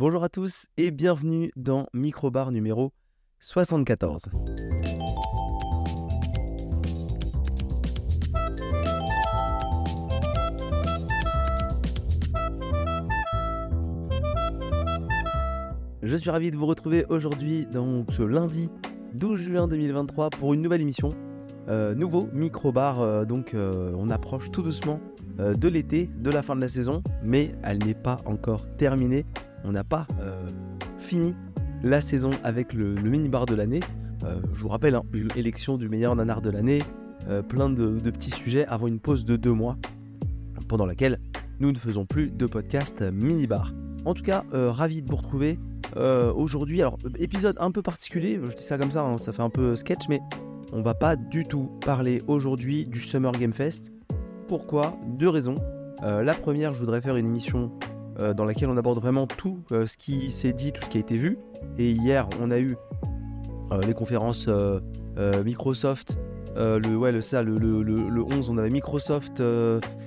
Bonjour à tous et bienvenue dans Microbar numéro 74. Je suis ravi de vous retrouver aujourd'hui, donc ce lundi 12 juin 2023, pour une nouvelle émission. Euh, nouveau micro-bar, euh, donc euh, on approche tout doucement de l'été, de la fin de la saison, mais elle n'est pas encore terminée. On n'a pas fini la saison avec le, mini-bar de l'année. je vous rappelle, hein, élection du meilleur nanar de l'année, plein de, petits sujets avant une pause de deux mois, pendant laquelle nous ne faisons plus de podcast mini-bar. En tout cas, ravi de vous retrouver euh, aujourd'hui. Alors, épisode un peu particulier, je dis ça comme ça, hein, ça fait un peu sketch, mais on va pas du tout parler aujourd'hui du Summer Game Fest. Pourquoi? Deux raisons. Euh, la première, je voudrais faire une émission euh, dans laquelle on aborde vraiment tout ce qui s'est dit, tout ce qui a été vu. Et hier, on a eu les conférences Microsoft. le, ouais, le, ça, le, le, le, 11, on avait Microsoft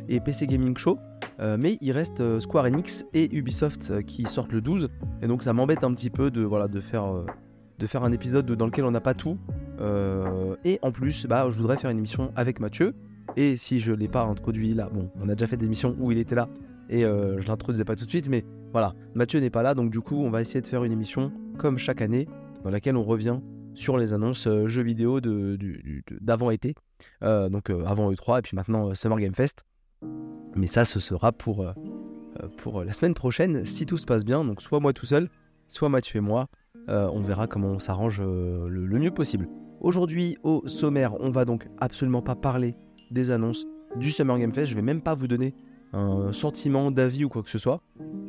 et PC Gaming Show. Euh, mais il reste euh, Square Enix et Ubisoft euh, qui sortent le 12. Et donc ça m'embête un petit peu de, voilà, de, faire, de faire un épisode dans lequel on n'a pas tout. et en plus, bah, je voudrais faire une émission avec Mathieu. Et si je ne l'ai pas introduit là, bon, on a déjà fait des émissions où il était là et je ne l'introduisais pas tout de suite, mais voilà, Mathieu n'est pas là, donc du coup, on va essayer de faire une émission comme chaque année dans laquelle on revient sur les annonces jeux vidéo d'avant-été, donc avant E3 et puis maintenant Summer Game Fest. Mais ça, ce sera pour, euh, euh, pour la semaine prochaine, si tout se passe bien. Donc soit moi tout seul, soit Mathieu et moi. Euh, on verra comment on s'arrange le, mieux possible. Aujourd'hui, au sommaire, on va donc absolument pas parler des annonces du Summer Game Fest. Je vais même pas vous donner un sentiment d'avis ou quoi que ce soit.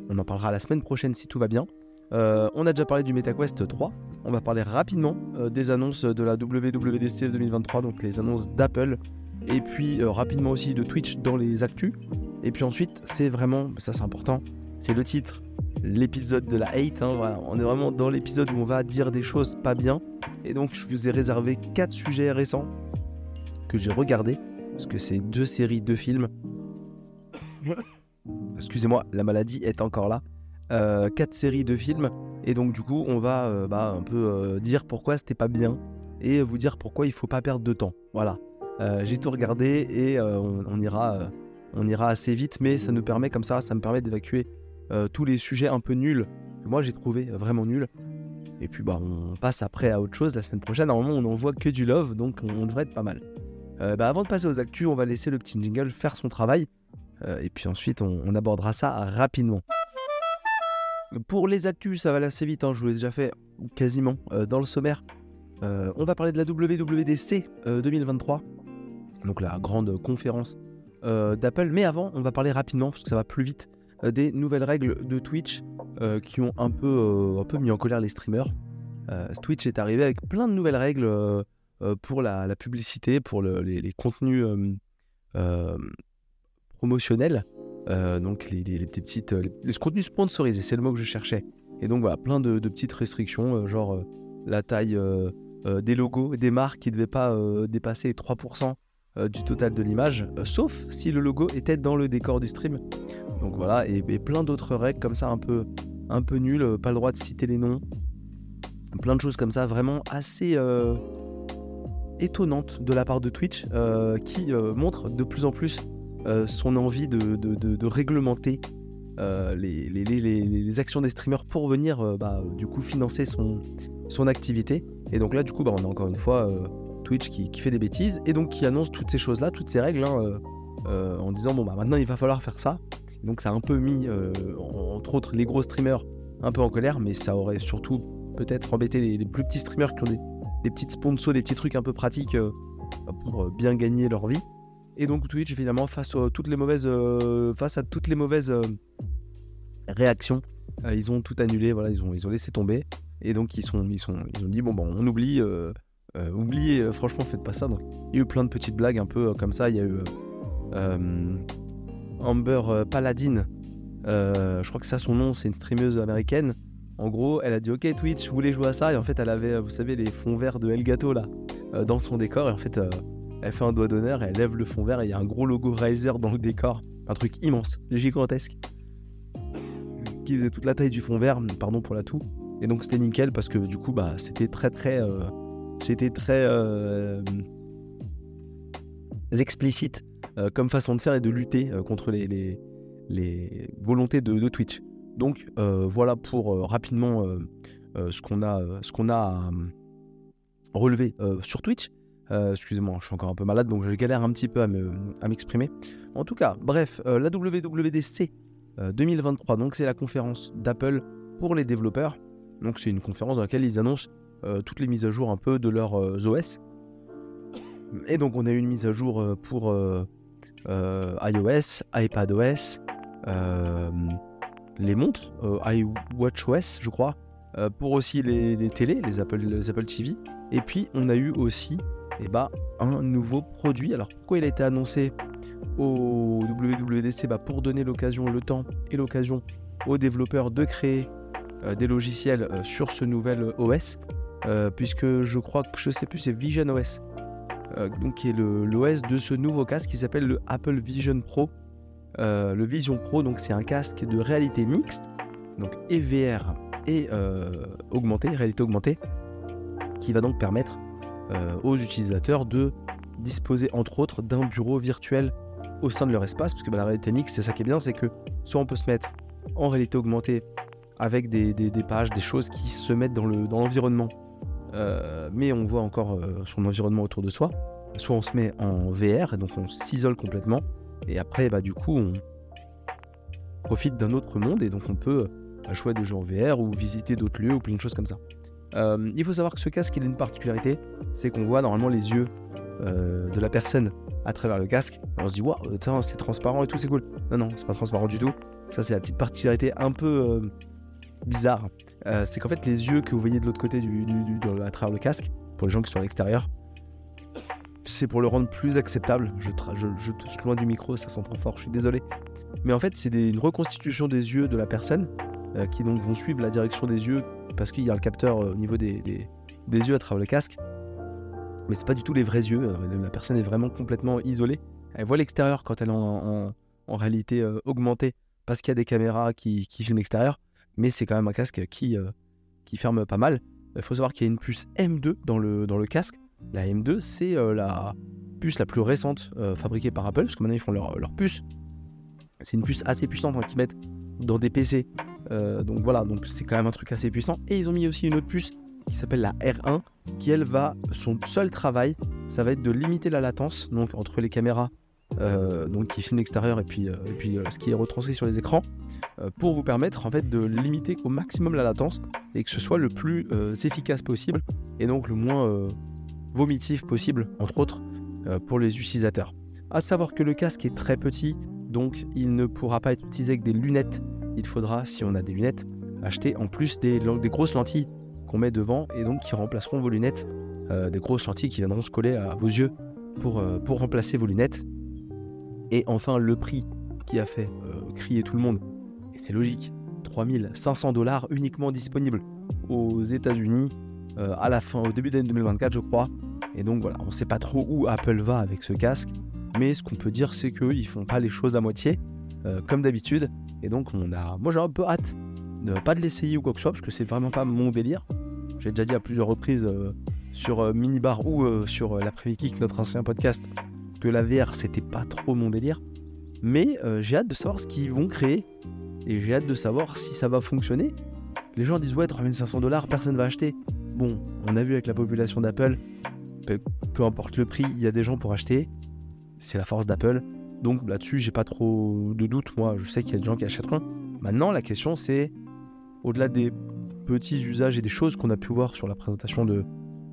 On en parlera la semaine prochaine si tout va bien. on a déjà parlé du MetaQuest 3. On va parler rapidement des annonces de la WWDC 2023, donc les annonces d'Apple, et puis euh, rapidement aussi de Twitch dans les actus. Et puis ensuite, c'est vraiment, ça c'est important, c'est le titre, l'épisode de la hate. Hein, voilà. On est vraiment dans l'épisode où on va dire des choses pas bien. Et donc, je vous ai réservé quatre sujets récents que j'ai regardés, parce que c'est deux séries, deux films. Excusez-moi, la maladie est encore là. Euh, quatre séries, de films. Et donc, du coup, on va euh, bah, un peu dire pourquoi c'était pas bien et vous dire pourquoi il faut pas perdre de temps. Voilà. Euh, j'ai tout regardé et euh, on, ira, euh, on ira assez vite, mais ça nous permet comme ça, ça me permet d'évacuer tous les sujets un peu nuls que moi j'ai trouvé vraiment nuls. Et puis bah on passe après à autre chose la semaine prochaine. Normalement on n'en voit que du love, donc on, devrait être pas mal. bah, avant de passer aux actus, on va laisser le petit jingle faire son travail. Et puis ensuite on, abordera ça rapidement. Pour les actus, ça va aller assez vite, hein, je vous l'ai déjà fait quasiment dans le sommaire. on va parler de la WWDC 2023 donc la grande conférence euh, d'Apple. Mais avant, on va parler rapidement, parce que ça va plus vite, euh, des nouvelles règles de Twitch euh, qui ont un peu, un peu mis en colère les streamers. Twitch est arrivé avec plein de nouvelles règles pour la, publicité, pour les, contenus promotionnels. donc les, petites, les, contenus sponsorisés, c'est le mot que je cherchais. Et donc voilà, plein de, petites restrictions, genre la taille des logos, des marques qui ne devaient pas dépasser 3% euh, du total de l'image, euh, sauf si le logo était dans le décor du stream. Donc voilà, et, plein d'autres règles comme ça un peu, un peu nulles, euh, pas le droit de citer les noms, plein de choses comme ça, vraiment assez étonnantes de la part de Twitch, qui montre de plus en plus son envie de, réglementer les, les, actions des streamers pour venir bah, du coup financer son, activité. Et donc là, du coup, bah, on a encore une fois Twitch qui, fait des bêtises et donc qui annonce toutes ces choses-là, toutes ces règles, hein, euh, euh, en disant bon bah maintenant il va falloir faire ça. Donc ça a un peu mis, euh, entre autres, les gros streamers un peu en colère, mais ça aurait surtout peut-être embêté les, plus petits streamers qui ont des, des, petites sponsors, des petits trucs un peu pratiques pour bien gagner leur vie. Et donc Twitch, évidemment, face, à toutes les mauvaises, face à toutes les mauvaises réactions, ils ont tout annulé, voilà, ils ont, ils ont laissé tomber. Et donc ils, sont, ils, sont, ils ont dit, bon, bon on oublie, euh, oubliez, euh, franchement, faites pas ça. Donc, il y a eu plein de petites blagues un peu euh, comme ça. Il y a eu Amber Paladin. je crois que ça, son nom, c'est une streameuse américaine. En gros, elle a dit Ok, Twitch, vous voulez jouer à ça? Et en fait, elle avait, vous savez, les fonds verts de Elgato là, dans son décor. Et en fait, elle fait un doigt d'honneur elle lève le fond vert. Et il y a un gros logo Razer dans le décor. Un truc immense, gigantesque. qui faisait toute la taille du fond vert, pardon pour la toux. Et donc c'était nickel parce que du coup bah c'était très très euh, c'était très euh, explicite euh, comme façon de faire et de lutter contre les, volontés de, Twitch. Donc voilà pour rapidement ce qu'on a ce qu'on a relevé sur Twitch. Excusez-moi, je suis encore un peu malade donc je galère un petit peu à m'exprimer. en tout cas, bref, la WWDC 2023, donc c'est la conférence d'Apple pour les développeurs. Donc c'est une conférence dans laquelle ils annoncent euh, toutes les mises à jour un peu de leurs euh, OS. Et donc on a eu une mise à jour euh, pour iOS, iPadOS, les montres, iWatchOS je crois, pour aussi les, les, télés, Apple, les Apple TV. Et puis on a eu aussi eh ben, un nouveau produit. Alors pourquoi il a été annoncé au WWDC bah, Pour donner l'occasion, le temps et l'occasion aux développeurs de créer euh, des logiciels euh, sur ce nouvel OS, euh, puisque je crois que je sais plus, c'est Vision OS, donc qui est l'OS de ce nouveau casque qui s'appelle le Apple Vision Pro. le Vision Pro, donc c'est un casque de réalité mixte, donc et VR et augmentée, réalité augmentée, qui va donc permettre aux utilisateurs de disposer entre autres d'un bureau virtuel au sein de leur espace, parce que bah, la réalité mixte, c'est ça qui est bien, c'est que soit on peut se mettre en réalité augmentée avec des, pages, des choses qui se mettent dans l'environnement. Euh, mais on voit encore euh, son environnement autour de soi. Soit on se met en VR, et donc on s'isole complètement, et après, bah, du coup, on profite d'un autre monde, et donc on peut bah, jouer des jeux en VR ou visiter d'autres lieux ou plein de choses comme ça. Euh, il faut savoir que ce casque, il a une particularité, c'est qu'on voit normalement les yeux de la personne à travers le casque. On se dit, waouh, c'est transparent et tout, c'est cool. Non, non, c'est pas transparent du tout. Ça, c'est la petite particularité un peu bizarre, euh, c'est qu'en fait les yeux que vous voyez de l'autre côté du, à travers le casque, pour les gens qui sont à l'extérieur, c'est pour le rendre plus acceptable. Je, je, touche loin du micro, ça sent trop fort, je suis désolé. Mais en fait, c'est une reconstitution des yeux de la personne euh, qui donc vont suivre la direction des yeux parce qu'il y a le capteur euh, au niveau des, des, yeux à travers le casque. Mais c'est pas du tout les vrais yeux. la personne est vraiment complètement isolée. Elle voit l'extérieur quand elle est en, en, réalité augmentée parce qu'il y a des caméras qui, qui filment l'extérieur mais c'est quand même un casque qui, euh, qui ferme pas mal. Il faut savoir qu'il y a une puce M2 dans le, dans le casque. La M2, c'est euh, la puce la plus récente euh, fabriquée par Apple, parce que maintenant ils font leur, leur puce. C'est une puce assez puissante hein, qu'ils mettent dans des PC. Donc voilà, donc c'est quand même un truc assez puissant. Et ils ont mis aussi une autre puce qui s'appelle la R1, qui elle va, son seul travail, ça va être de limiter la latence, donc entre les caméras euh, donc qui filme l'extérieur et puis, euh, et puis euh, ce qui est retranscrit sur les écrans, pour vous permettre en fait de limiter au maximum la latence et que ce soit le plus efficace possible et donc le moins vomitif possible, entre autres, pour les utilisateurs. À savoir que le casque est très petit, donc il ne pourra pas être utilisé avec des lunettes. Il faudra, si on a des lunettes, acheter en plus des, grosses lentilles qu'on met devant et donc qui remplaceront vos lunettes. des grosses lentilles qui viendront se coller à vos yeux pour, pour remplacer vos lunettes. Et enfin, le prix qui a fait euh, crier tout le monde, et c'est logique, 3500 dollars uniquement disponibles aux États-Unis euh, à la fin, au début d'année 2024, je crois. Et donc voilà, on ne sait pas trop où Apple va avec ce casque, mais ce qu'on peut dire, c'est qu'ils font pas les choses à moitié, euh, comme d'habitude. Et donc on a, moi j'ai un peu hâte, de, pas de l'essayer ou quoi que ce soit, parce que c'est vraiment pas mon délire. J'ai déjà dit à plusieurs reprises sur Minibar ou sur l'après-midi Kick, notre ancien podcast, que la VR c'était pas trop mon délire. Mais euh, j'ai hâte de savoir ce qu'ils vont créer et j'ai hâte de savoir si ça va fonctionner. Les gens disent ouais 3500 dollars, personne va acheter. Bon, on a vu avec la population d'Apple, peu, importe le prix, il y a des gens pour acheter. C'est la force d'Apple. Donc là-dessus, j'ai pas trop de doutes. Moi, je sais qu'il y a des gens qui achèteront. Maintenant, la question c'est, au-delà des petits usages et des choses qu'on a pu voir sur la présentation de,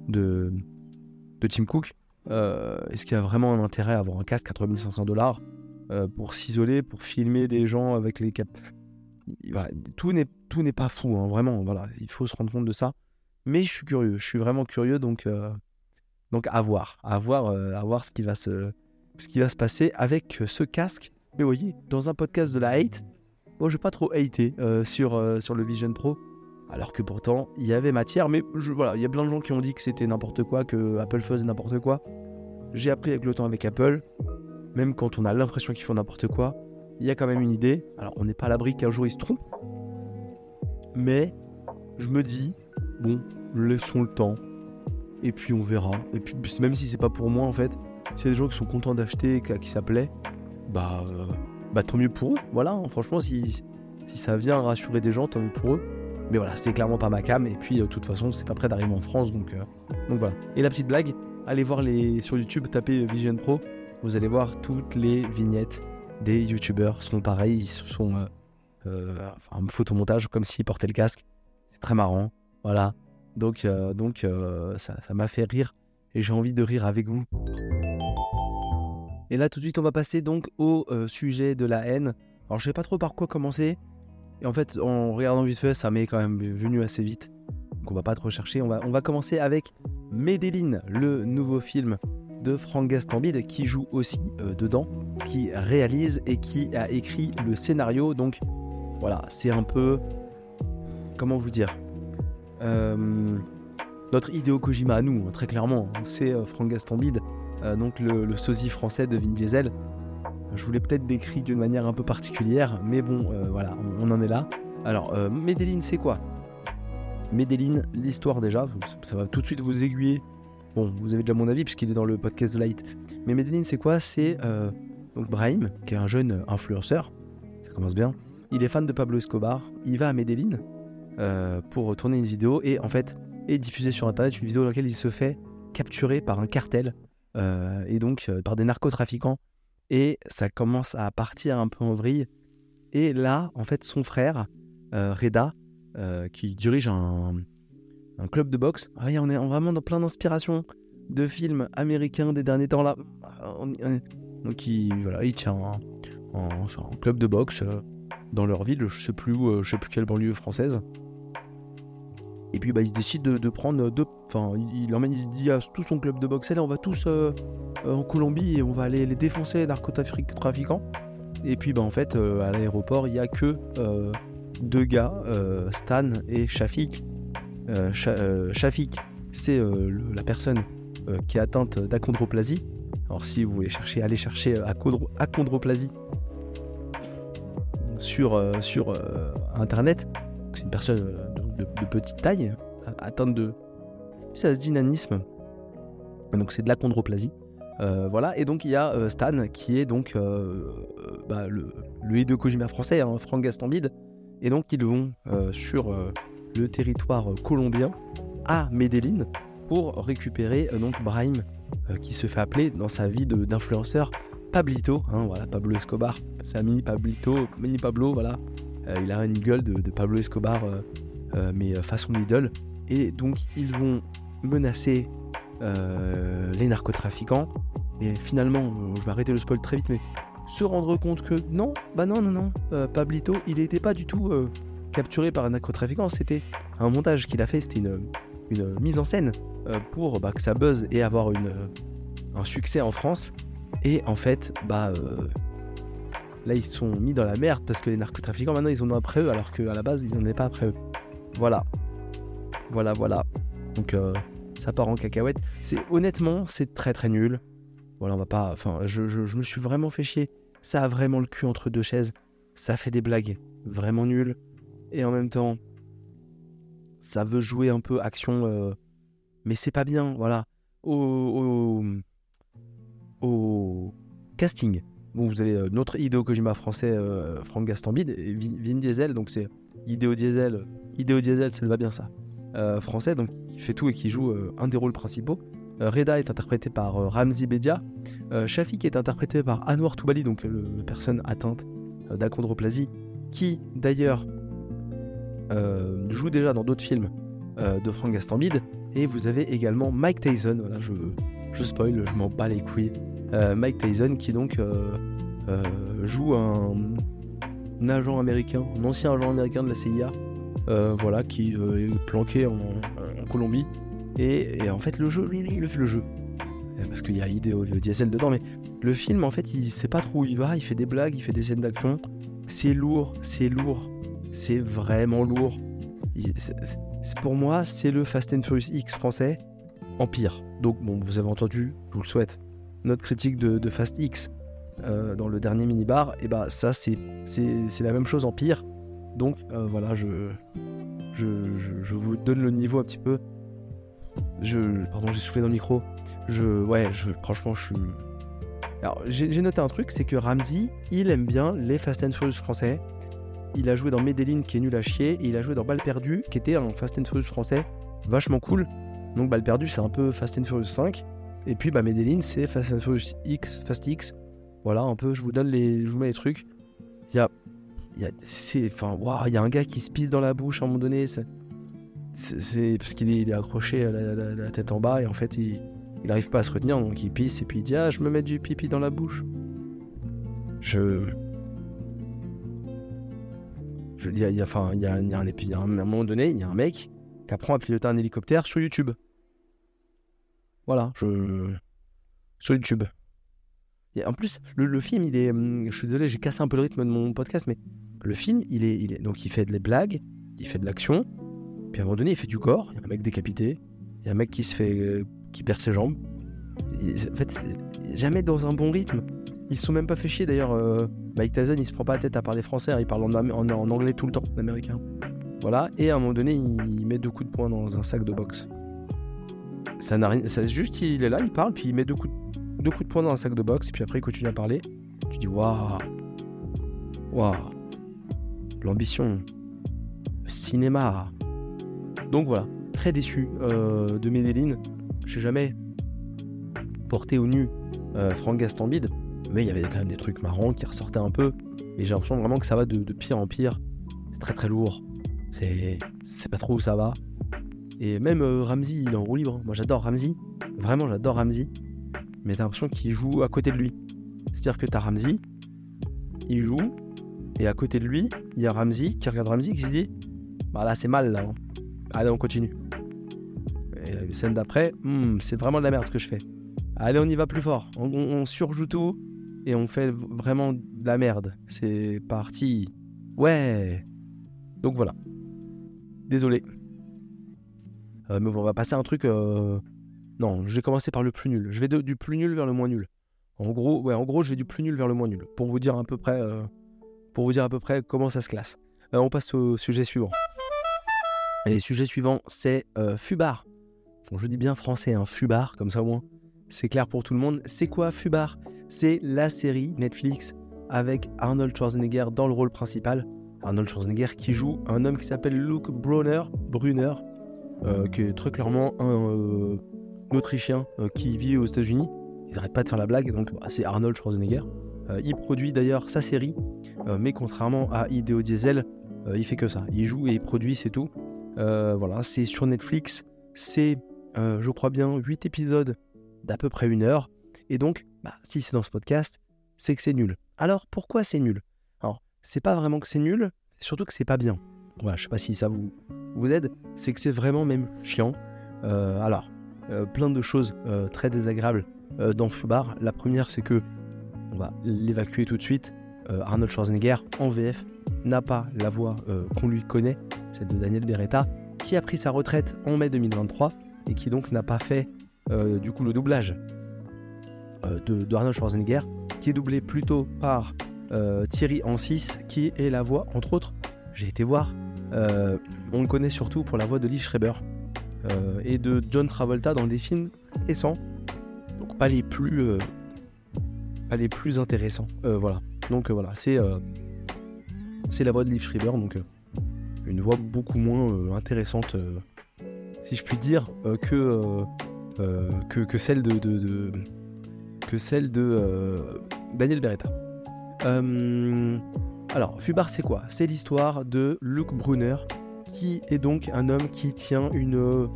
de, de Tim Cook, euh, est-ce qu'il y a vraiment un intérêt à avoir un casque à 3500 dollars euh, pour s'isoler, pour filmer des gens avec les cap Tout n'est tout n'est pas fou, hein, vraiment. Voilà, il faut se rendre compte de ça. Mais je suis curieux, je suis vraiment curieux, donc euh, donc à voir, à voir, à voir ce qui va se ce qui va se passer avec ce casque. Mais voyez, dans un podcast de la hate, moi je vais pas trop hater sur sur le Vision Pro alors que pourtant il y avait matière. Mais voilà, il y a plein de gens qui ont dit que c'était n'importe quoi, que Apple faisait n'importe quoi. J'ai appris avec le temps avec Apple, même quand on a l'impression qu'ils font n'importe quoi, il y a quand même une idée. Alors on n'est pas à l'abri qu'un jour ils se trompent, Mais je me dis, bon, laissons le temps. Et puis on verra. Et puis même si c'est pas pour moi en fait, s'il y des gens qui sont contents d'acheter, qui ça plaît, bah, euh, bah tant mieux pour eux. Voilà, hein. franchement, si, si ça vient rassurer des gens, tant mieux pour eux. Mais voilà, c'est clairement pas ma cam. Et puis, de toute façon, c'est pas prêt d'arriver en France. Donc, donc voilà. Et la petite blague, allez voir les sur YouTube, tapez Vision Pro. Vous allez voir toutes les vignettes des YouTubeurs sont pareils. Ils sont euh, euh, enfin, photomontage comme s'ils portaient le casque. C'est très marrant. Voilà. Donc, euh, donc ça m'a fait rire et j'ai envie de rire avec vous. Et là, tout de suite, on va passer donc au sujet de la haine. Alors, je sais pas trop par quoi commencer. Et en fait, en regardant vite fait, ça m'est quand même venu assez vite. Donc, on va pas trop chercher. On va, on va commencer avec Medellin, le nouveau film de Frank Gastambide qui joue aussi dedans, qui réalise et qui a écrit le scénario. Donc, voilà, c'est un peu. Comment vous dire euh, Notre Hideo Kojima à nous, hein, très clairement, hein, c'est euh, Franck Gastambide, euh, donc le, sosie français de Vin Diesel. Je vous l'ai peut-être décrit d'une manière un peu particulière, mais bon, voilà, on, en est là. Alors, Medellin, c'est quoi? Medellin, l'histoire déjà, ça va tout de suite vous aiguiller. Bon, vous avez déjà mon avis puisqu'il est dans le podcast Light. Mais Medellin, c'est quoi? C'est donc Brahim, qui est un jeune influenceur. Ça commence bien il est fan de Pablo Escobar, il va à Medellin euh, pour tourner une vidéo et en fait est diffusé sur internet une vidéo dans laquelle il se fait capturer par un cartel euh, et donc euh, par des narcotrafiquants. Et ça commence à partir un peu en vrille. Et là en fait son frère Reda qui dirige un, club de boxe. Ah, on est vraiment dans plein d'inspiration de films américains des derniers temps là donc il, voilà, il tient un, club de boxe dans leur ville, je sais plus euh, je sais plus quelle banlieue française. Et puis bah, il décide de, prendre deux. Enfin, il, emmène, il dit à tout son club de boxe, on va tous euh, euh, en Colombie et on va aller les défoncer, narcotrafiquants. Et puis bah, en fait, à l'aéroport, il n'y a que deux gars, Stan et Shafik. Shafik, c'est la personne qui est atteinte d'achondroplasie. Alors si vous voulez chercher, allez chercher achondroplasie sur, euh, sur euh, Internet. C'est une personne euh, de, petite taille, atteinte de ça dynanisme. Donc c'est de la chondroplasie. voilà, et donc il y a Stan qui est donc bah, le, le de Kojima français, hein, Franck Gastambide. Et donc ils vont sur le territoire colombien à Medellin pour récupérer donc Brahim qui se fait appeler dans sa vie d'influenceur Pablito, hein, voilà, Pablo Escobar, c'est un mini Pablito, mini Pablo, voilà. Euh, il a une gueule de, Pablo Escobar, euh, euh, mais façon idole. Et donc, ils vont menacer les narcotrafiquants. Et finalement, je vais arrêter le spoil très vite, mais se rendre compte que non, bah non, non, non, Pablito, il n'était pas du tout capturé par un narcotrafiquant, c'était un montage qu'il a fait, c'était une, une, mise en scène pour bah, que ça buzz et avoir une, un succès en France. Et en fait, bah euh, là ils sont mis dans la merde parce que les narcotrafiquants maintenant ils en ont après eux alors qu'à la base ils n'en avaient pas après eux. Voilà. Voilà, voilà. Donc euh, ça part en cacahuète. C'est honnêtement c'est très très nul. Voilà, on va pas. Enfin, je, me suis vraiment fait chier. Ça a vraiment le cul entre deux chaises. Ça fait des blagues vraiment nulles. Et en même temps, ça veut jouer un peu action, euh, mais c'est pas bien. Voilà. au, au casting. Bon, vous avez euh, notre Hideo Kojima français, Franck Gastambide, et Vin, Diesel, donc c'est Hideo Diesel, Hideo Diesel, ça va bien ça, euh, français, donc qui fait tout et qui joue un des rôles principaux. Reda est interprété par Ramzi Bedia, Shafik est interprété par Anwar Toubali, donc la personne atteinte d'achondroplasie, qui d'ailleurs joue déjà dans d'autres films de Franck Gastambide, et vous avez également Mike Tyson, voilà, je, je spoil, je m'en bats les couilles. Euh, Mike Tyson qui donc euh, euh, joue un, agent américain, un ancien agent américain de la CIA, voilà, qui est planqué en, Colombie. Et, en fait, le jeu, lui, il fait le jeu. Parce qu'il y a Hideo Diesel dedans, mais le film, en fait, il sait pas trop où il va, il fait des blagues, il fait des scènes d'action. C'est lourd, c'est lourd, c'est vraiment lourd. pour moi, c'est le Fast and Furious X français en pire. Donc, bon, vous avez entendu, je vous le souhaite, notre critique de, Fast X euh, dans le dernier minibar, et bah ça, c'est la même chose en pire. Donc, euh, voilà, je, je, je, vous donne le niveau un petit peu. Je, pardon, j'ai soufflé dans le micro. Je, ouais, je, franchement, je suis. Alors, j'ai noté un truc, c'est que Ramsey, il aime bien les Fast and Furious français. Il a joué dans Medellin, qui est nul à chier, et il a joué dans Balle perdue, qui était un Fast and Furious français vachement cool. Donc, Balle perdue, c'est un peu Fast and Furious 5. Et puis, bah, Medellin, c'est Fast and Furious X, Fast X. Voilà, un peu, je vous donne les, je vous mets les trucs. Il y a, il y a, enfin, il y a un gars qui se pisse dans la bouche à un moment donné. C'est parce qu'il est, accroché à la, tête en bas et en fait, il, il pas à se retenir, donc il pisse et puis il dit Ah, je me mets du pipi dans la bouche. Je. Il y a, y a, enfin, il y a, un, à un moment donné, il y a un mec qui apprend à piloter un hélicoptère sur YouTube. Voilà, je. Sur YouTube en plus, le, film, il est. Hum, je suis désolé, j'ai cassé un peu le rythme de mon podcast, mais le film, il est. Donc, il fait des blagues, il fait de l'action, puis à un moment donné, il fait du corps. Il y a un mec décapité, il y a un mec qui se fait. Euh, qui perd ses jambes. en fait, jamais dans un bon rythme. Ils se sont même pas fait chier d'ailleurs. Euh, Mike Tyson, il se prend pas la tête à parler français, hein, il parle en, anglais tout le temps, américain. Voilà, et à un moment donné, il, met deux coups de poing dans un sac de boxe. Ça n'a rien. Ça, juste, il est là, il parle, puis il met deux coups de deux coups de poing dans un sac de boxe, et puis après il continue à parler. Tu dis waouh, waouh, l'ambition, le cinéma. Donc voilà, très déçu euh, de Medellin. J'ai jamais porté au nu euh, Franck Gastambide, mais il y avait quand même des trucs marrants qui ressortaient un peu. Et j'ai l'impression vraiment que ça va de, pire en pire. C'est très très lourd. C'est, c'est pas trop où ça va. Et même euh, Ramsey, il est en roue libre. Moi j'adore Ramsey. Vraiment, j'adore Ramsey mais t'as l'impression qu'il joue à côté de lui. C'est-à-dire que t'as Ramsey, il joue, et à côté de lui, il y a Ramsey qui regarde Ramsey qui se dit Bah là, c'est mal là. Hein. Allez, on continue. Et la scène d'après, hmm, c'est vraiment de la merde ce que je fais. Allez, on y va plus fort. On, surjoue tout et on fait vraiment de la merde. C'est parti. Ouais. Donc voilà. Désolé. Euh, mais on va passer à un truc euh, non, je vais commencer par le plus nul. Je vais du plus nul vers le moins nul. En gros, ouais, en gros, je vais du plus nul vers le moins nul. Pour vous dire à peu près, euh, pour vous dire à peu près comment ça se classe. Euh, on passe au sujet suivant. Et le sujet suivant, c'est euh, Fubar. je dis bien français, un hein, Fubar, comme ça au moins. C'est clair pour tout le monde. C'est quoi Fubar? C'est la série Netflix avec Arnold Schwarzenegger dans le rôle principal. Arnold Schwarzenegger qui joue un homme qui s'appelle Luke Brunner, Brunner qui est très clairement un Autrichien euh, qui vit aux États-Unis. Ils n'arrêtent pas de faire la blague, donc bah, c'est Arnold Schwarzenegger. Euh, il produit d'ailleurs sa série, euh, mais contrairement à Ideo Diesel, il fait que ça. Il joue et il produit, c'est tout. voilà, c'est sur Netflix. C'est, je crois bien, 8 épisodes d'à peu près une heure. Et donc, bah, si c'est dans ce podcast, c'est que c'est nul. Alors, pourquoi c'est nul? Alors, c'est pas vraiment que c'est nul, surtout que c'est pas bien. Voilà, je sais pas si ça vous, vous aide, c'est que c'est vraiment même chiant. alors, euh, plein de choses euh, très désagréables euh, dans Fubar. La première, c'est que, on va l'évacuer tout de suite, Arnold Schwarzenegger en VF n'a pas la voix qu'on lui connaît, celle de Daniel Beretta, qui a pris sa retraite en mai 2023 et qui donc n'a pas fait du coup le doublage de, Arnold Schwarzenegger, qui est doublé plutôt par Thierry Ancis, qui est la voix, entre autres, j'ai été voir, on le connaît surtout pour la voix de Lee Schreiber euh, et de John Travolta dans des films récents. Donc pas les plus, euh, pas les plus intéressants. Euh, voilà. Donc voilà, c'est c'est la voix de Liv Schreiber, donc une voix beaucoup moins intéressante, si je puis dire, que, que, celle de, que celle de Daniel Beretta. alors, Fubar, c'est quoi? C'est l'histoire de Luke Brunner, qui est donc un homme qui tient une,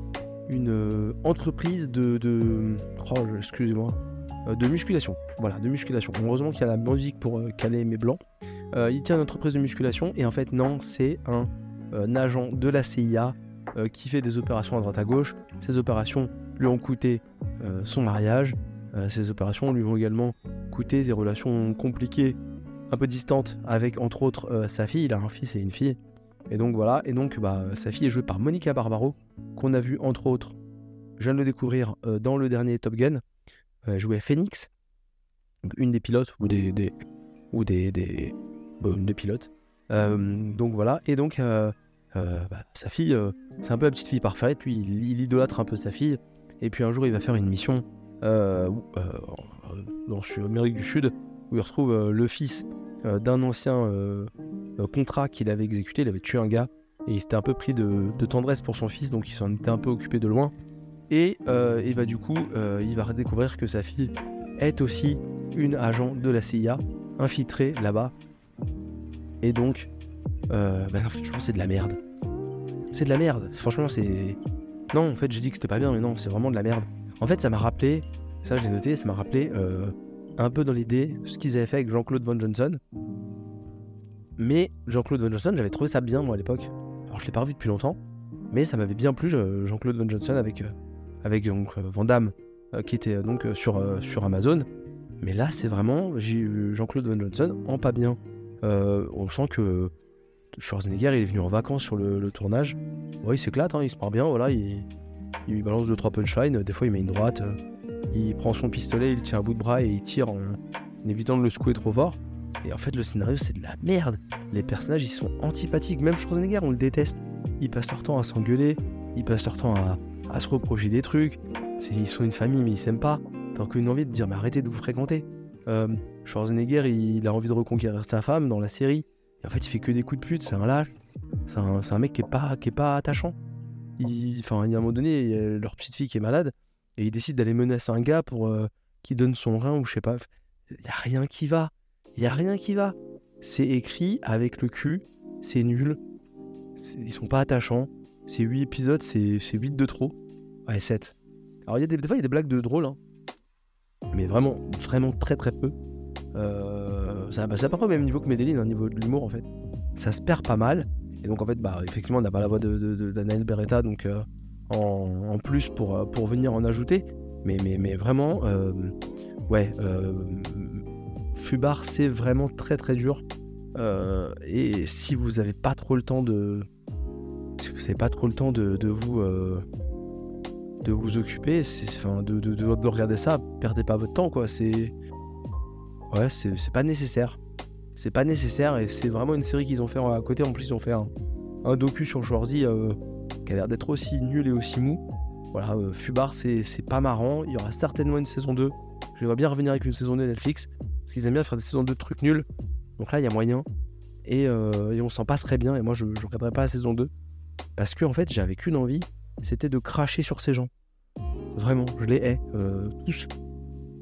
une entreprise de, de oh, excusez-moi, euh, de musculation. Voilà, de musculation. Heureusement qu'il y a la musique pour euh, caler mes blancs. Euh, il tient une entreprise de musculation et en fait non, c'est un, agent de la CIA qui fait des opérations à droite à gauche. Ces opérations lui ont coûté son mariage. ces opérations lui ont également coûté des relations compliquées, un peu distantes avec entre autres sa fille. Il a un fils et une fille. Et donc voilà, et donc bah, sa fille est jouée par Monica Barbaro, qu'on a vu entre autres, je viens de le découvrir euh, dans le dernier Top Gun, elle jouait Phoenix, une des pilotes ou des, ou des, des, une des pilotes. Euh, donc voilà, et donc euh, bah, sa fille, c'est un peu la petite fille parfaite, lui il, idolâtre un peu sa fille, et puis un jour il va faire une mission dans l'Amérique du Sud, où il retrouve le fils d'un ancien contrat qu'il avait exécuté, il avait tué un gars, et il s'était un peu pris de, tendresse pour son fils, donc il s'en était un peu occupé de loin. Et, et bah, du coup, il va redécouvrir que sa fille est aussi une agent de la CIA infiltrée là-bas. Et donc, euh, bah franchement, c'est de la merde. C'est de la merde. Franchement, c'est. Non, en fait, j'ai dit que c'était pas bien, mais non, c'est vraiment de la merde. En fait, ça m'a rappelé, ça je l'ai noté, ça m'a rappelé euh, un peu dans l'idée ce qu'ils avaient fait avec Jean-Claude Van Johnson. Mais Jean-Claude Van Johnson, j'avais trouvé ça bien, moi, à l'époque. Alors, je l'ai pas revu depuis longtemps, mais ça m'avait bien plu, Jean-Claude Van Johnson, avec, euh, avec donc, Van Damme, qui était donc sur, sur Amazon. Mais là, c'est vraiment Jean-Claude Van Johnson en pas bien. on sent que Schwarzenegger, il est venu en vacances sur le, tournage. Ouais, il s'éclate, hein, il se part bien, voilà, il, balance 2-3 punchlines, des fois il met une droite, euh, il prend son pistolet, il tient un bout de bras et il tire en, évitant de le secouer trop fort. Et en fait, le scénario, c'est de la merde. Les personnages, ils sont antipathiques. Même Schwarzenegger, on le déteste. Ils passent leur temps à s'engueuler, ils passent leur temps à, se reprocher des trucs. Ils sont une famille, mais ils s'aiment pas. T'as qu'une envie de dire, mais arrêtez de vous fréquenter. Euh, Schwarzenegger, il, a envie de reconquérir sa femme dans la série en fait, il fait que des coups de pute, c'est un lâche. C'est un, mec qui est pas, pas attachant. Il, enfin, il y a un moment donné, leur petite fille qui est malade et il décide d'aller menacer un gars pour euh, qu'il donne son rein ou je sais pas. Il y a rien qui va. Il y a rien qui va. C'est écrit avec le cul, c'est nul. Ils sont pas attachants. C'est 8 épisodes, c'est 8 de trop. Ouais, 7. Alors, il y a des, fois, il y a des blagues de drôles, hein. mais vraiment, vraiment très très peu. Euh, ça, bah, près au même niveau que Medellin, au niveau de l'humour en fait. Ça se perd pas mal. Et donc en fait, bah, effectivement, on n'a pas la voix de, Daniel Beretta, donc euh, en, plus pour, euh, pour venir en ajouter. Mais, mais, mais vraiment, ouais, Fubar, c'est vraiment très très dur. et si vous n'avez pas trop le temps de. Si vous n'avez pas trop le temps de, vous. de vous occuper, enfin, de, de, de, regarder ça, perdez pas votre temps, quoi. C'est Ouais, c'est pas nécessaire. C'est pas nécessaire et c'est vraiment une série qu'ils ont fait à côté. En plus, ils ont fait un, docu sur Schwarzy euh, qui a l'air d'être aussi nul et aussi mou. Voilà, euh, Fubar, c'est pas marrant. Il y aura certainement une saison 2. Je vais bien revenir avec une saison 2 de Netflix parce qu'ils aiment bien faire des saisons 2 de trucs nuls. Donc là, il y a moyen. Et, euh, on s'en passerait bien. Et moi, je ne regarderai pas la saison 2 parce que en fait, j'avais qu'une envie c'était de cracher sur ces gens. Vraiment, je les hais. tous.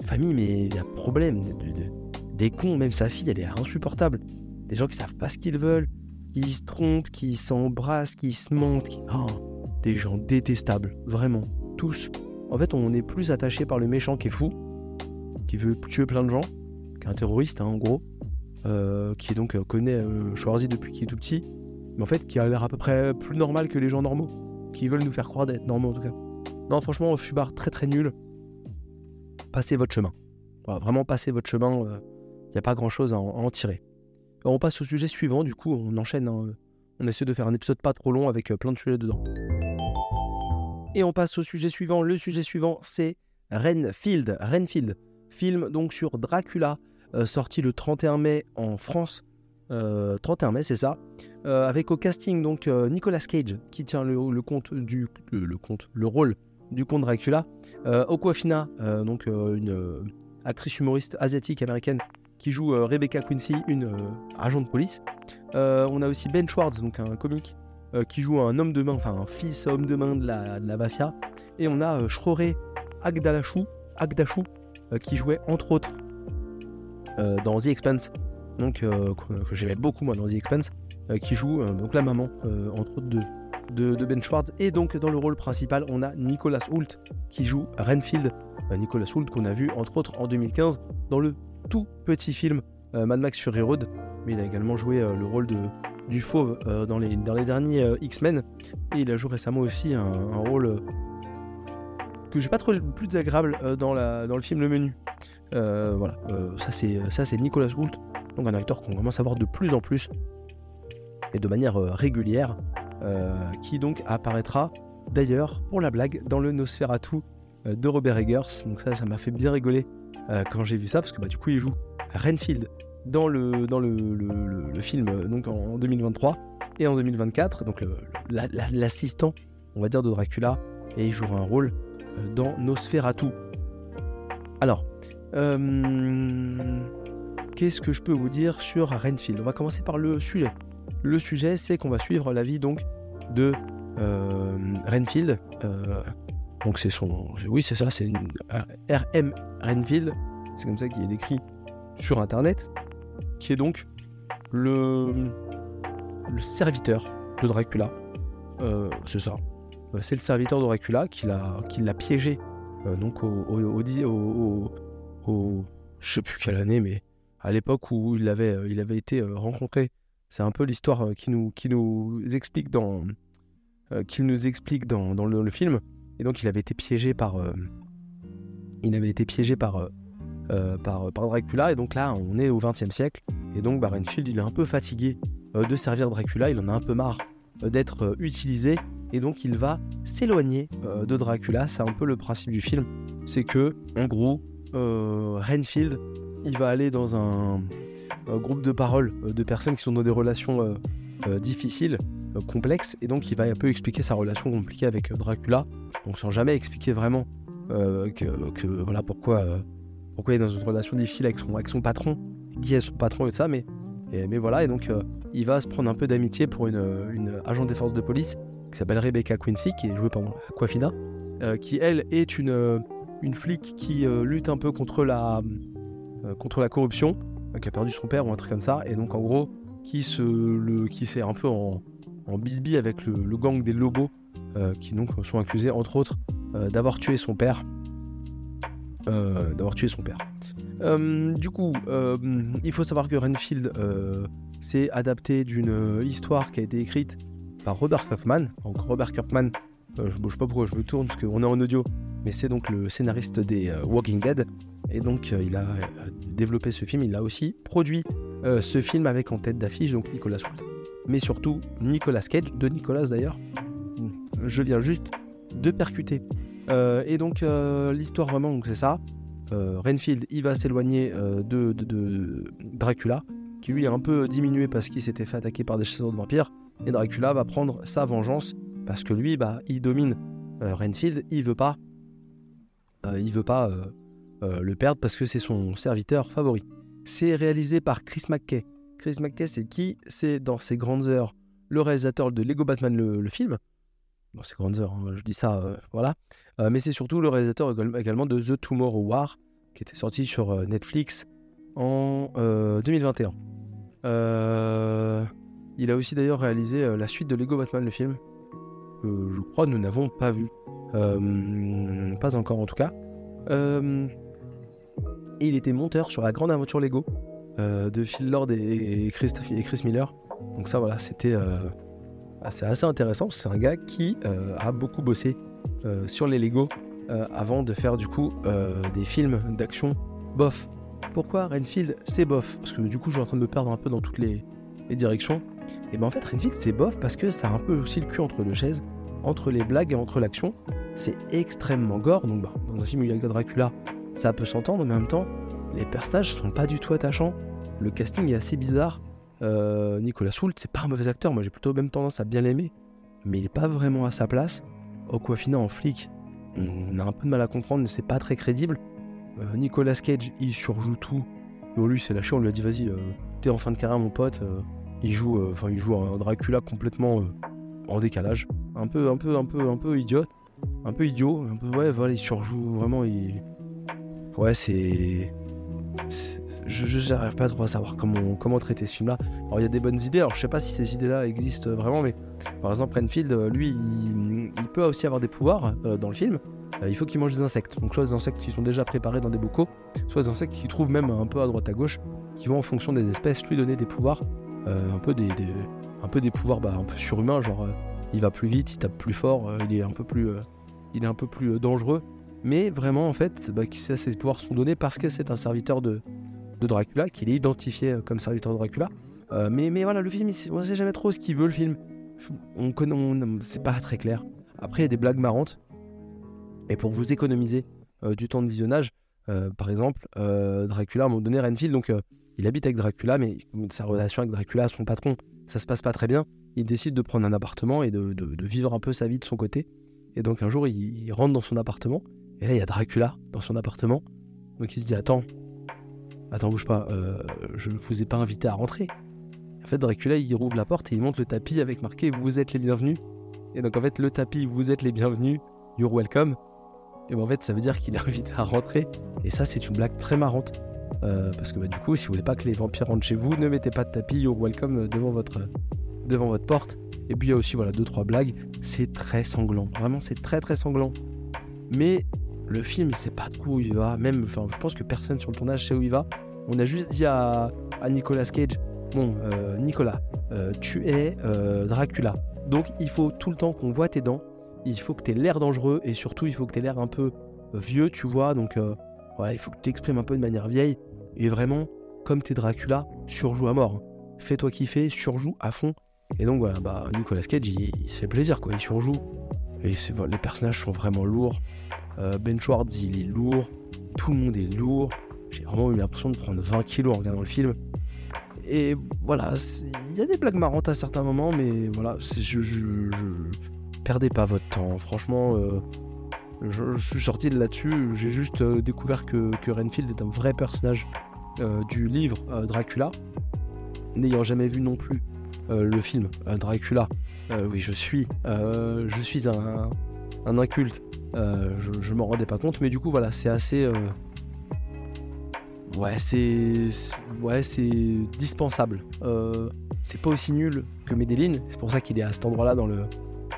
Famille, mais il y a problème. De, des cons, même sa fille, elle est insupportable. Des gens qui savent pas ce qu'ils veulent, qui se trompent, qui s'embrassent, qui se mentent. Oh, des gens détestables, vraiment, tous. En fait, on est plus attaché par le méchant qui est fou, qui veut tuer plein de gens, un terroriste, hein, en gros, euh, qui donc euh, connaît euh, Schwarzy depuis qu'il est tout petit, mais en fait qui a l'air à peu près plus normal que les gens normaux, qui veulent nous faire croire d'être normaux en tout cas. Non, franchement, Fubar, très très nul. Passez votre chemin. vraiment passez votre chemin. Il n'y a pas grand-chose à, en tirer. On passe au sujet suivant, du coup on enchaîne. Hein. On essaie de faire un épisode pas trop long avec euh, plein de sujets dedans. Et on passe au sujet suivant. Le sujet suivant, c'est Renfield. Renfield, film donc sur Dracula, euh, sorti le 31 mai en France. 31 euh, mai, c'est ça. avec au casting donc Nicolas Cage qui tient le, compte du le, compte, le rôle du comte Dracula. Aquafina, donc une actrice humoriste asiatique américaine qui joue euh, Rebecca Quincy, une euh, agent de police. Euh, on a aussi Ben Schwartz, donc un comique, qui joue un homme de main, enfin un fils homme de main de la, de la mafia. Et on a Shrore Agdashu, Agdashu qui jouait entre autres dans The Expanse, donc que, j'aimais beaucoup moi dans The Expanse, qui joue donc la maman entre autres de, de, Ben Schwartz. Et donc dans le rôle principal, on a Nicolas Hoult qui joue Renfield. Nicolas Hoult qu'on a vu entre autres en 2015 dans le tout petit film euh, Mad Max Fury Road, mais il a également joué euh, le rôle de, du fauve euh, dans, les, dans les derniers X-Men, et il a joué récemment aussi un, rôle que j'ai pas trouvé le plus agréable dans, la, dans le film Le Menu. voilà, ça c'est ça c'est Nicolas Hoult, donc un acteur qu'on commence à voir de plus en plus et de manière régulière, qui donc apparaîtra d'ailleurs pour la blague dans le Nosferatu de Robert Eggers. Donc ça, ça m'a fait bien rigoler euh, quand j'ai vu ça, parce que bah, du coup, il joue Renfield dans le, dans le, le, film donc en 2023 et en 2024. Donc l'assistant, on va dire, de Dracula, et il jouera un rôle dans Nosferatu. Alors, qu'est-ce que je peux vous dire sur Renfield? On va commencer par le sujet. Le sujet, c'est qu'on va suivre la vie donc de Renfield. donc c'est son, oui c'est ça, c'est RM Renfield. C'est comme ça qu'il est décrit sur Internet, qui est donc le, le serviteur de Dracula. Euh, c'est ça. Euh, c'est le serviteur de Dracula qui l'a piégé euh, donc au, au, au, sais plus quelle année, mais à l'époque où il avait, il avait été rencontré. C'est un peu l'histoire qui nous, explique dans, qu'il nous explique dans, le, film. Et donc il avait été piégé par, il avait été piégé par euh, par, Dracula. Et donc là, on est au XXe siècle. Et donc, Barenfield, il est un peu fatigué euh, de servir Dracula. Il en a un peu marre euh, d'être utilisé. Et donc, il va s'éloigner de Dracula. C'est un peu le principe du film. C'est que, en gros, Renfield, il va aller dans un, groupe de paroles de personnes qui sont dans des relations difficiles, complexes. Et donc, il va un peu expliquer sa relation compliquée avec Dracula. Donc, sans jamais expliquer vraiment que, voilà pourquoi pourquoi il est dans une relation difficile avec son, avec son patron, qui est son patron et ça, mais, mais voilà, et donc euh, il va se prendre un peu d'amitié pour une agent des forces de police qui s'appelle Rebecca Quincy, qui est jouée par Aquafina, euh, qui elle est une, euh, flic qui lutte un peu contre la, corruption, qui a perdu son père ou un truc comme ça, et donc en gros qui se s'est un peu en, en bisbille avec le, gang des Lobos, qui donc sont accusés entre autres d'avoir tué son père euh. Euh, du coup, euh, il faut savoir que Renfield s'est adapté d'une histoire qui a été écrite par Robert Kirkman. Donc Robert Kirkman, je ne sais pas pourquoi je me tourne parce qu'on est en audio, mais c'est donc le scénariste des Walking Dead. Et donc il a développé ce film, il a aussi produit ce film avec en tête d'affiche donc Nicolas Hoult, mais surtout Nicolas Cage, de Nicolas d'ailleurs. Je viens juste de percuter euh, et donc euh, l'histoire vraiment, c'est ça. Euh, Renfield, il va s'éloigner de, Dracula, qui lui est un peu diminué parce qu'il s'était fait attaquer par des chasseurs de vampires. Et Dracula va prendre sa vengeance parce que lui, bah, il domine Renfield. Il veut pas, il veut pas le perdre parce que c'est son serviteur favori. C'est réalisé par Chris McKay. Chris McKay, c'est qui? C'est dans ses grandes heures le réalisateur de Lego Batman le film, Bon, c'est grandes heures, hein, je dis ça, euh, voilà. Euh, mais c'est surtout le réalisateur également de The Tomorrow War, qui était sorti sur euh, Netflix en 2021. Il a aussi d'ailleurs réalisé la suite de Lego Batman, le film, que je crois nous n'avons pas vu. pas encore en tout cas. il était monteur sur la grande aventure Lego de Phil Lord et, Chris, Miller. Donc ça voilà, c'était assez intéressant. C'est un gars qui euh, a beaucoup bossé euh, sur les Lego euh, avant de faire du coup des films d'action bof. Pourquoi Renfield c'est bof? Parce que du coup je suis en train de me perdre un peu dans toutes les, directions. Et ben en fait Renfield c'est bof parce que ça a un peu aussi le cul entre deux chaises, entre les blagues et entre l'action. C'est extrêmement gore. Donc bah, dans un film où il y a Dracula, ça peut s'entendre, mais en même temps les personnages sont pas du tout attachants. Le casting est assez bizarre. Euh, Nicolas Soult, c'est pas un mauvais acteur, moi j'ai plutôt même tendance à bien l'aimer, mais il est pas vraiment à sa place. Aquafina en flic, on a un peu de mal à comprendre, c'est pas très crédible. Euh, Nicolas Cage, il surjoue tout. Bon, lui, c'est lâché, on lui a dit vas-y, euh, t'es en fin de carrière, mon pote. Il joue, enfin, il joue un Dracula complètement en décalage, un peu, un peu, un peu, un peu idiot, un peu idiot, un peu, ouais, il surjoue vraiment. Ouais, c'est je n'arrive pas trop à savoir comment, comment traiter ce film-là. Alors il y a des bonnes idées, alors je sais pas si ces idées-là existent vraiment, mais par exemple Renfield, euh, lui, il, peut aussi avoir des pouvoirs euh, dans le film. Euh, il faut qu'il mange des insectes, donc soit des insectes qui sont déjà préparés dans des bocaux, soit des insectes qu'il trouve même un peu à droite à gauche, qui vont en fonction des espèces lui donner des pouvoirs, un peu des, un peu des pouvoirs bah, un peu surhumains, genre il va plus vite, il tape plus fort, il est un peu plus, il est un peu plus dangereux. Mais vraiment, en fait, bah, ces pouvoirs sont donnés parce que c'est un serviteur de, de Dracula, qu'il est identifié euh, comme serviteur de Dracula. Euh, mais, mais voilà, le film, on ne sait jamais trop ce qu'il veut, le film. On connaît, c'est pas très clair. Après, il y a des blagues marrantes. Et pour vous économiser euh, du temps de visionnage, par exemple, Dracula, à un moment donné, Renfield, donc il habite avec Dracula, mais sa relation avec Dracula, son patron, ça se passe pas très bien. Il décide de prendre un appartement et de, vivre un peu sa vie de son côté. Et donc un jour, il, rentre dans son appartement, et là, il y a Dracula dans son appartement. Donc il se dit Attends, attends, bouge pas, euh, je ne vous ai pas invité à rentrer. En fait, Dracula, il rouvre la porte et il monte le tapis avec marqué Vous êtes les bienvenus. Et donc, en fait, le tapis Vous êtes les bienvenus, you're welcome. Et ben, en fait, ça veut dire qu'il est invité à rentrer. Et ça, c'est une blague très marrante. Euh, parce que bah, du coup, si vous voulez pas que les vampires rentrent chez vous, ne mettez pas de tapis you're welcome euh, devant votre, devant votre porte. Et puis il y a aussi voilà deux trois blagues. C'est très sanglant. Vraiment, c'est très très sanglant. Mais le film, il sait pas de où il va. Même, enfin, je pense que personne sur le tournage sait où il va. On a juste dit à, à Nicolas Cage Bon, euh, Nicolas, tu es Dracula. Donc il faut tout le temps qu'on voit tes dents. Il faut que tu aies l'air dangereux et surtout il faut que tu aies l'air un peu vieux, tu vois. Donc voilà, il faut que tu t'exprimes un peu de manière vieille. Et vraiment, comme tu es Dracula, surjoue à mort. Fais-toi kiffer, surjoue à fond. Et donc voilà, bah, Nicolas Cage, il, fait plaisir, quoi. Il surjoue. Et les personnages sont vraiment lourds. ben Schwartz, il est lourd. Tout le monde est lourd. J'ai vraiment eu l'impression de prendre 20 kilos en regardant le film. Et voilà, il y a des blagues marrantes à certains moments, mais voilà, je, perdez pas votre temps. Franchement, euh, je, suis sorti de là-dessus. J'ai juste euh, découvert que, Renfield est un vrai personnage euh, du livre Dracula, n'ayant jamais vu non plus le film Dracula. oui, je suis, je suis un, inculte. je, je m'en rendais pas compte, mais du coup, voilà, c'est assez Ouais, c'est ouais, c'est dispensable. Euh, c'est pas aussi nul que Medellin, c'est pour ça qu'il est à cet endroit-là dans le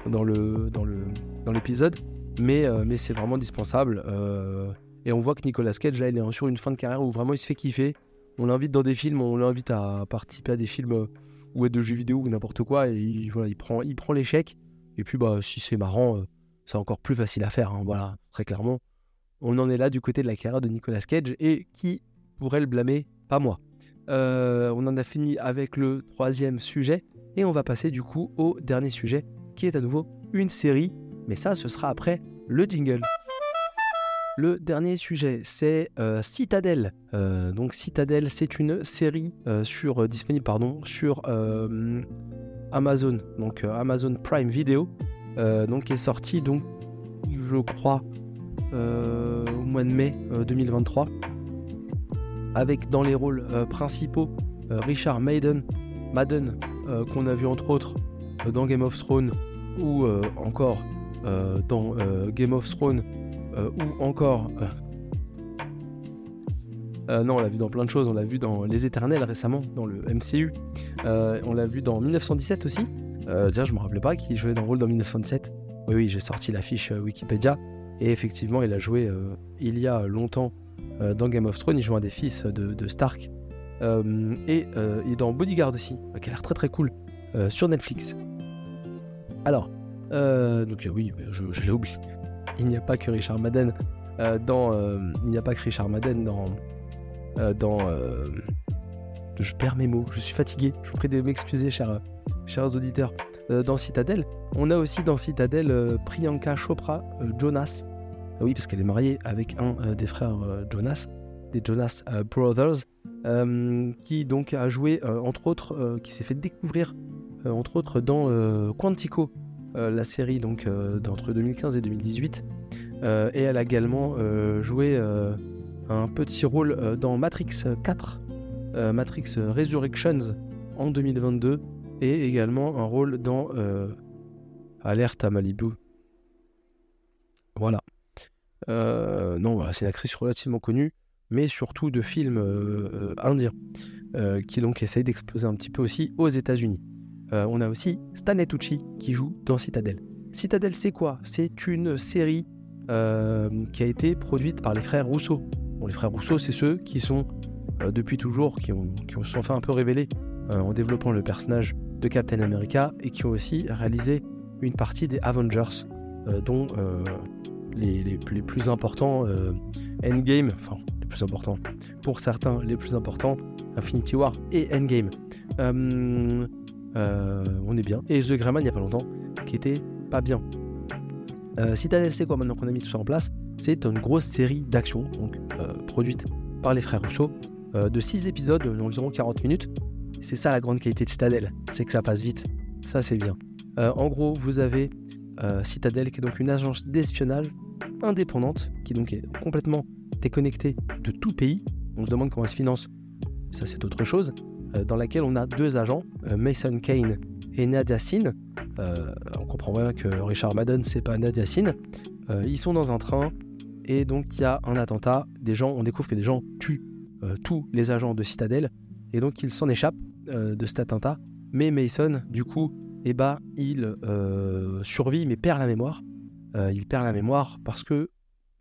dans le dans le dans l'épisode, mais euh, mais c'est vraiment dispensable. Euh, et on voit que Nicolas Cage là, il est sur une fin de carrière où vraiment il se fait kiffer. On l'invite dans des films, on l'invite à participer à des films ou à de jeux vidéo ou n'importe quoi, et il, prend l'échec. Et puis bah si c'est marrant, c'est encore plus facile à faire. Hein, voilà, très clairement. On en est là du côté de la carrière de Nicolas Cage et qui pourrait le blâmer, pas moi. Euh, on en a fini avec le troisième sujet et on va passer du coup au dernier sujet qui est à nouveau une série, mais ça ce sera après le jingle. Le dernier sujet, c'est euh, Citadel. Euh, donc Citadel, c'est une série sur disponible pardon sur Amazon, donc Amazon Prime Video, donc est sortie donc je crois au mois de mai 2023 avec dans les rôles euh, principaux euh, Richard Madden, Madden euh, qu'on a vu entre autres dans Game of Thrones ou encore dans Game of Thrones ou encore non, on l'a vu dans plein de choses. On l'a vu dans Les Éternels récemment, dans le MCU. on l'a vu dans 1917 aussi. Euh, je me rappelais pas qu'il jouait dans le rôle dans 1917. Oui, oui, j'ai sorti la fiche Wikipédia. Et effectivement, il a joué il y a longtemps euh, dans Game of Thrones, il joue un des fils de, Stark. Euh, et euh, il est dans Bodyguard aussi, qui a l'air très très cool, sur Netflix. Alors, donc oui, je, l'ai oublié. Il n'y a pas que Richard Madden dans. il n'y a pas que Richard Madden dans. dans je perds mes mots, je suis fatigué. Je vous prie de m'excuser, chers, chers auditeurs. dans Citadel, on a aussi dans Citadel Priyanka Chopra Jonas, oui, parce qu'elle est mariée avec un euh, des frères euh, Jonas, des Jonas euh, Brothers, qui donc a joué, entre autres, qui s'est fait découvrir, entre autres, dans Quantico, la série donc d'entre 2015 et 2018. et elle a également joué un petit rôle dans Matrix 4, Matrix Resurrections en 2022, et également un rôle dans Alerte à Malibu. Voilà. Euh, non, voilà, c'est une actrice relativement connue, mais surtout de films euh, euh, indiens, qui donc essaye d'exploser un petit peu aussi aux États-Unis. On a aussi Stanley Tucci qui joue dans Citadel. Citadel, c'est quoi? C'est une série qui a été produite par les frères Rousseau. Les frères Rousseau, c'est ceux qui sont depuis toujours, qui ont, qui ont, se sont fait un peu révéler en développant le personnage de Captain America et qui ont aussi réalisé une partie des Avengers, dont les, plus importants euh, Endgame, enfin les plus importants, pour certains les plus importants, Infinity War et Endgame. Euh, euh, on est bien. Et The Greyman il n'y a pas longtemps, qui était pas bien. Citadel, c'est quoi maintenant qu'on a mis tout ça en place? C'est une grosse série d'actions, donc produite par les frères Rousseau, euh, de 6 épisodes d'environ 40 minutes. C'est ça la grande qualité de Citadel, c'est que ça passe vite. Ça c'est bien. Euh, en gros, vous avez Citadel qui est donc une agence d'espionnage indépendante, qui donc est complètement déconnectée de tout pays. On se demande comment elle se finance. Ça c'est autre chose. Dans laquelle on a deux agents, Mason Kane et Nadia Sin. on comprend bien que Richard Madden c'est pas Nadia Sin. ils sont dans un train, et donc il y a un attentat, des gens, on découvre que des gens tuent euh, tous les agents de Citadel, et donc il s'en échappe euh, de cet attentat. Mais Mason, du coup, eh ben, il euh, survit mais perd la mémoire. il perd la mémoire parce que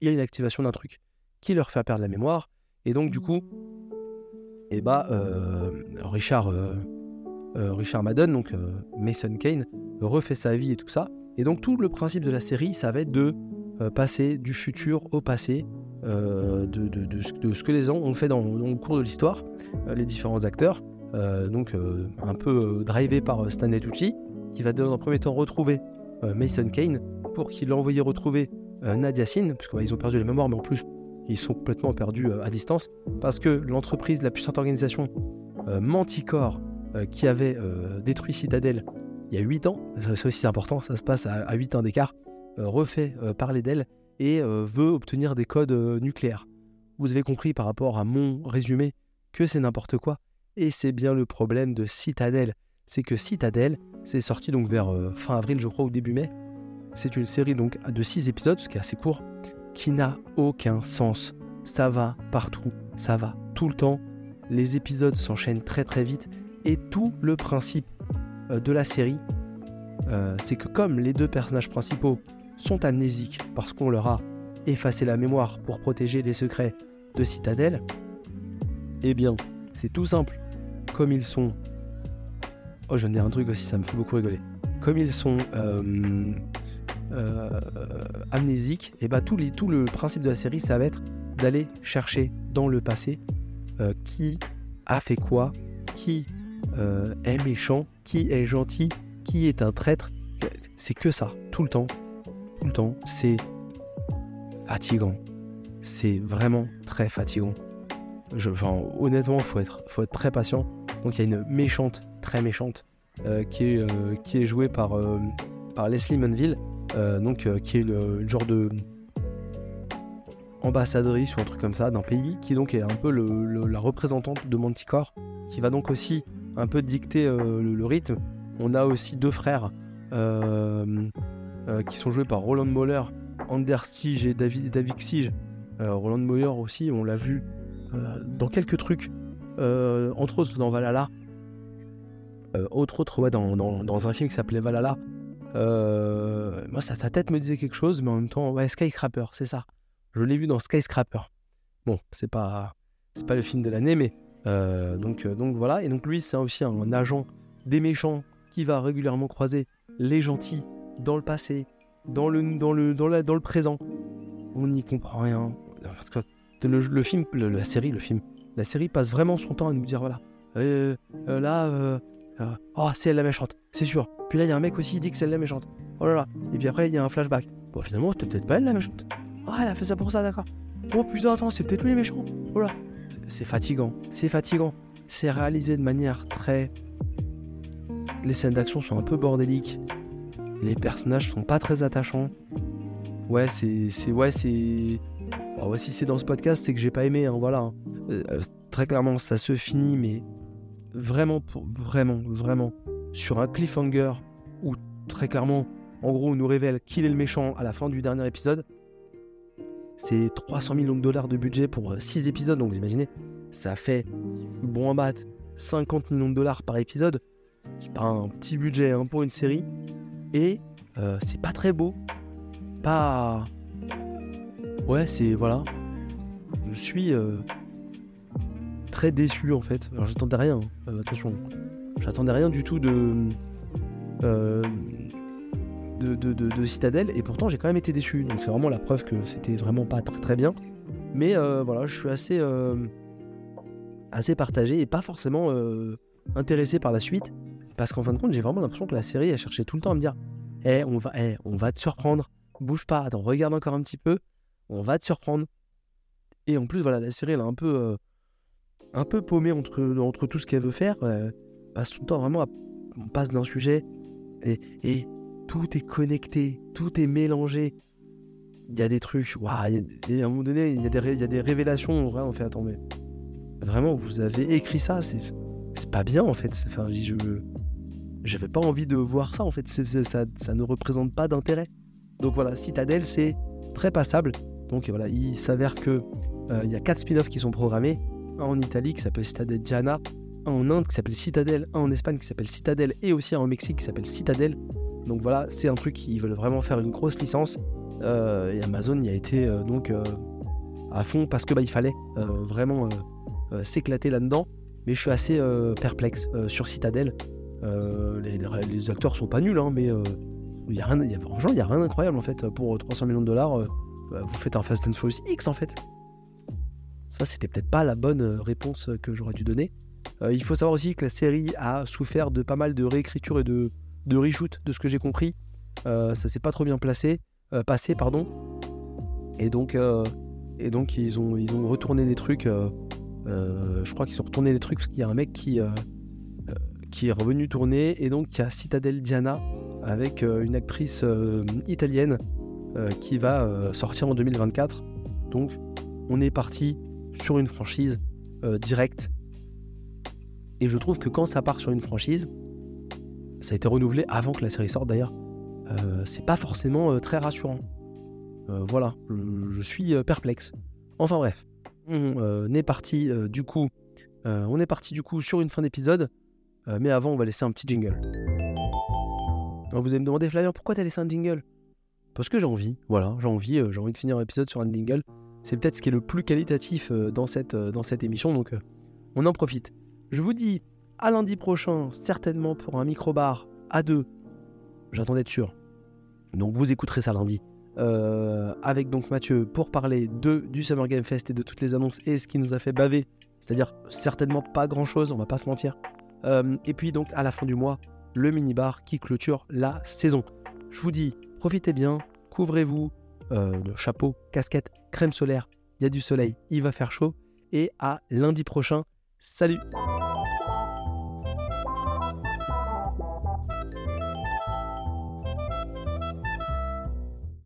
il y a une activation d'un truc qui leur fait perdre la mémoire. Et donc du coup, eh ben, Richard, Richard Madden, donc Mason Kane, refait sa vie et tout ça. Et donc tout le principe de la série, ça va être de euh, passer du futur au passé, euh, de, ce que les gens ont fait dans, le cours de l'histoire, euh, les différents acteurs, donc un peu drivé par Stanley Tucci, qui va dans un premier temps retrouver Mason Kane pour qu'il l'envoie retrouver Nadia Sin, parce qu'ils ont perdu la mémoire, mais en plus ils sont complètement perdus à distance, parce que l'entreprise, la puissante organisation Manticore, qui avait détruit Citadel il y a 8 ans, c'est aussi important, ça se passe à, à 8 ans d'écart, euh, refait euh, parler d'elle et euh, veut obtenir des codes nucléaires. Vous avez compris par rapport à mon résumé que c'est n'importe quoi. Et c'est bien le problème de Citadel. C'est que Citadel, c'est sorti donc vers fin avril, je crois, ou début mai. C'est une série donc de 6 épisodes, ce qui est assez court, qui n'a aucun sens. Ça va partout, ça va tout le temps. Les épisodes s'enchaînent très très vite. Et tout le principe de la série, c'est que comme les deux personnages principaux sont amnésiques parce qu'on leur a effacé la mémoire pour protéger les secrets de Citadel Eh bien, c'est tout simple. Comme ils sont... Oh, j'en ai un truc aussi, ça me fait beaucoup rigoler. Comme ils sont euh, euh, amnésiques, et eh bah tout, les, tout le principe de la série, ça va être d'aller chercher dans le passé euh, qui a fait quoi, qui est méchant, qui est gentil, qui est un traître. C'est que ça, tout le temps, le temps, c'est fatigant. C'est vraiment très fatigant. Je, honnêtement, faut être, faut être très patient. Donc il y a une méchante, très méchante, euh, qui, est, euh, qui est jouée par, euh, par Leslie Manville, donc, qui est une, genre de ambassadrice ou un truc comme ça d'un pays, qui donc est un peu la représentante de Manticore, qui va donc aussi un peu dicter le, rythme. On a aussi deux frères euh, qui sont joués par Roland Moller, Anders Siege et David, David Siege. Euh, Roland Moller aussi, on l'a vu euh, dans quelques trucs, entre autres dans Valhalla. autre autre, ouais, dans, dans, un film qui s'appelait Valhalla. Moi, ça, ta tête me disait quelque chose, mais en même temps, ouais, Skyscraper, c'est ça. Je l'ai vu dans Skyscraper. Bon, c'est pas, c'est pas le film de l'année, mais donc, donc voilà. Et donc lui, c'est aussi un agent des méchants qui va régulièrement croiser les gentils dans le passé, dans le, dans le, dans la, dans le présent. On n'y comprend rien. Parce que le, film, la série, le film, la série passe vraiment son temps à nous dire voilà, euh, euh, là, euh, oh, c'est elle la méchante, c'est sûr. Puis là, il y a un mec aussi qui dit que c'est elle la méchante. Oh là là. Et puis après, il y a un flashback. Bon, finalement, c'était peut-être pas elle la méchante. Ah, elle a fait ça pour ça, d'accord. Oh putain, attends, c'est peut-être lui les méchants. Oh là. C'est fatigant, c'est fatigant. C'est réalisé de manière très. Les scènes d'action sont un peu bordéliques. Les personnages sont pas très attachants. Ouais, c'est. Ouais, c'est. Bon, si c'est dans ce podcast, c'est que j'ai pas aimé, hein, voilà. Euh, euh, très clairement, ça se finit, mais vraiment, vraiment, vraiment, sur un cliffhanger où très clairement, en gros, on nous révèle qu'il est le méchant à la fin du dernier épisode. C'est 300 millions de dollars de budget pour 6 euh, épisodes, donc vous imaginez, ça fait, bon en bat, 50 millions de dollars par épisode. C'est pas un petit budget hein, pour une série. Et euh, c'est pas très beau. Pas. Ouais, c'est. Voilà. Je suis euh, très déçu en fait. Alors j'attendais rien. Hein. Euh, attention. J'attendais rien du tout de. De, de, de, Citadel et pourtant j'ai quand même été déçu donc c'est vraiment la preuve que c'était vraiment pas très, bien mais voilà je suis assez assez partagé et pas forcément intéressé par la suite parce qu'en fin de compte, j'ai vraiment l'impression que la série a cherché tout le temps à me dire Eh, on va, eh, on va te surprendre, bouge pas, regarde encore un petit peu, on va te surprendre. Et en plus, voilà, la série, elle a un peu. Euh, un peu paumée entre, entre tout ce qu'elle veut faire. passe tout le temps vraiment, on passe d'un sujet et, tout est connecté, tout est mélangé. Il y a des trucs, waouh, à un moment donné, il y, a des, il y a des révélations. Vrai, on fait, attends, mais vraiment, vous avez écrit ça, c'est pas bien en fait. Enfin, je j'avais pas envie de voir ça en fait. ça, ça ne représente pas d'intérêt. Donc voilà, Citadel, c'est très passable. Donc voilà, il s'avère que euh, il y a quatre spin-offs qui sont programmés. Un en Italie qui s'appelle Citadel Diana, un en Inde qui s'appelle Citadel, un en Espagne qui s'appelle Citadel et aussi un au Mexique qui s'appelle Citadel. Donc voilà, c'est un truc qui veulent vraiment faire une grosse licence. Euh, et Amazon y a été euh, donc à fond parce que bah, il fallait vraiment s'éclater là-dedans. Mais je suis assez perplexe sur Citadel. Les, les, acteurs sont pas nuls, hein, mais il y a rien, il y a, rien d'incroyable en fait. Pour 300 millions de dollars, vous faites un Fast and Furious X en fait. Ça, c'était peut-être pas la bonne euh, réponse que j'aurais dû donner. Euh, il faut savoir aussi que la série a souffert de pas mal de réécriture et de, de reshoot, de ce que j'ai compris. Euh, ça s'est pas trop bien placé, passé, pardon. Et donc, et donc ils, ont, ils ont retourné des trucs. je crois qu'ils ont retourné des trucs parce qu'il y a un mec qui, qui est revenu tourner. Et donc, il y a Citadel Diana avec une actrice italienne qui va sortir en 2024. Donc, on est parti sur une franchise euh, directe. Et je trouve que quand ça part sur une franchise, ça a été renouvelé avant que la série sorte d'ailleurs, euh, c'est pas forcément euh, très rassurant. voilà, je, suis perplexe. Enfin bref, on est parti du coup, on est parti du coup sur une fin d'épisode, mais avant on va laisser un petit jingle. Alors vous allez me demander Flavien, pourquoi t'as laissé un jingle? Parce que j'ai envie, voilà, j'ai envie, j'ai envie de finir l'épisode sur un jingle. C'est peut-être ce qui est le plus qualitatif euh, dans cette, euh, dans cette émission, donc euh, on en profite. Je vous dis à lundi prochain, certainement pour un micro-bar à deux. J'attends d'être sûr. Donc vous écouterez ça lundi. avec donc Mathieu pour parler de, du Summer Game Fest et de toutes les annonces et ce qui nous a fait baver. C'est-à-dire certainement pas grand-chose, on va pas se mentir. et puis donc à la fin du mois, le mini-bar qui clôture la saison. Je vous dis, profitez bien, couvrez-vous, de chapeau, casquette, crème solaire, il y a du soleil, il va faire chaud. Et à lundi prochain. Salut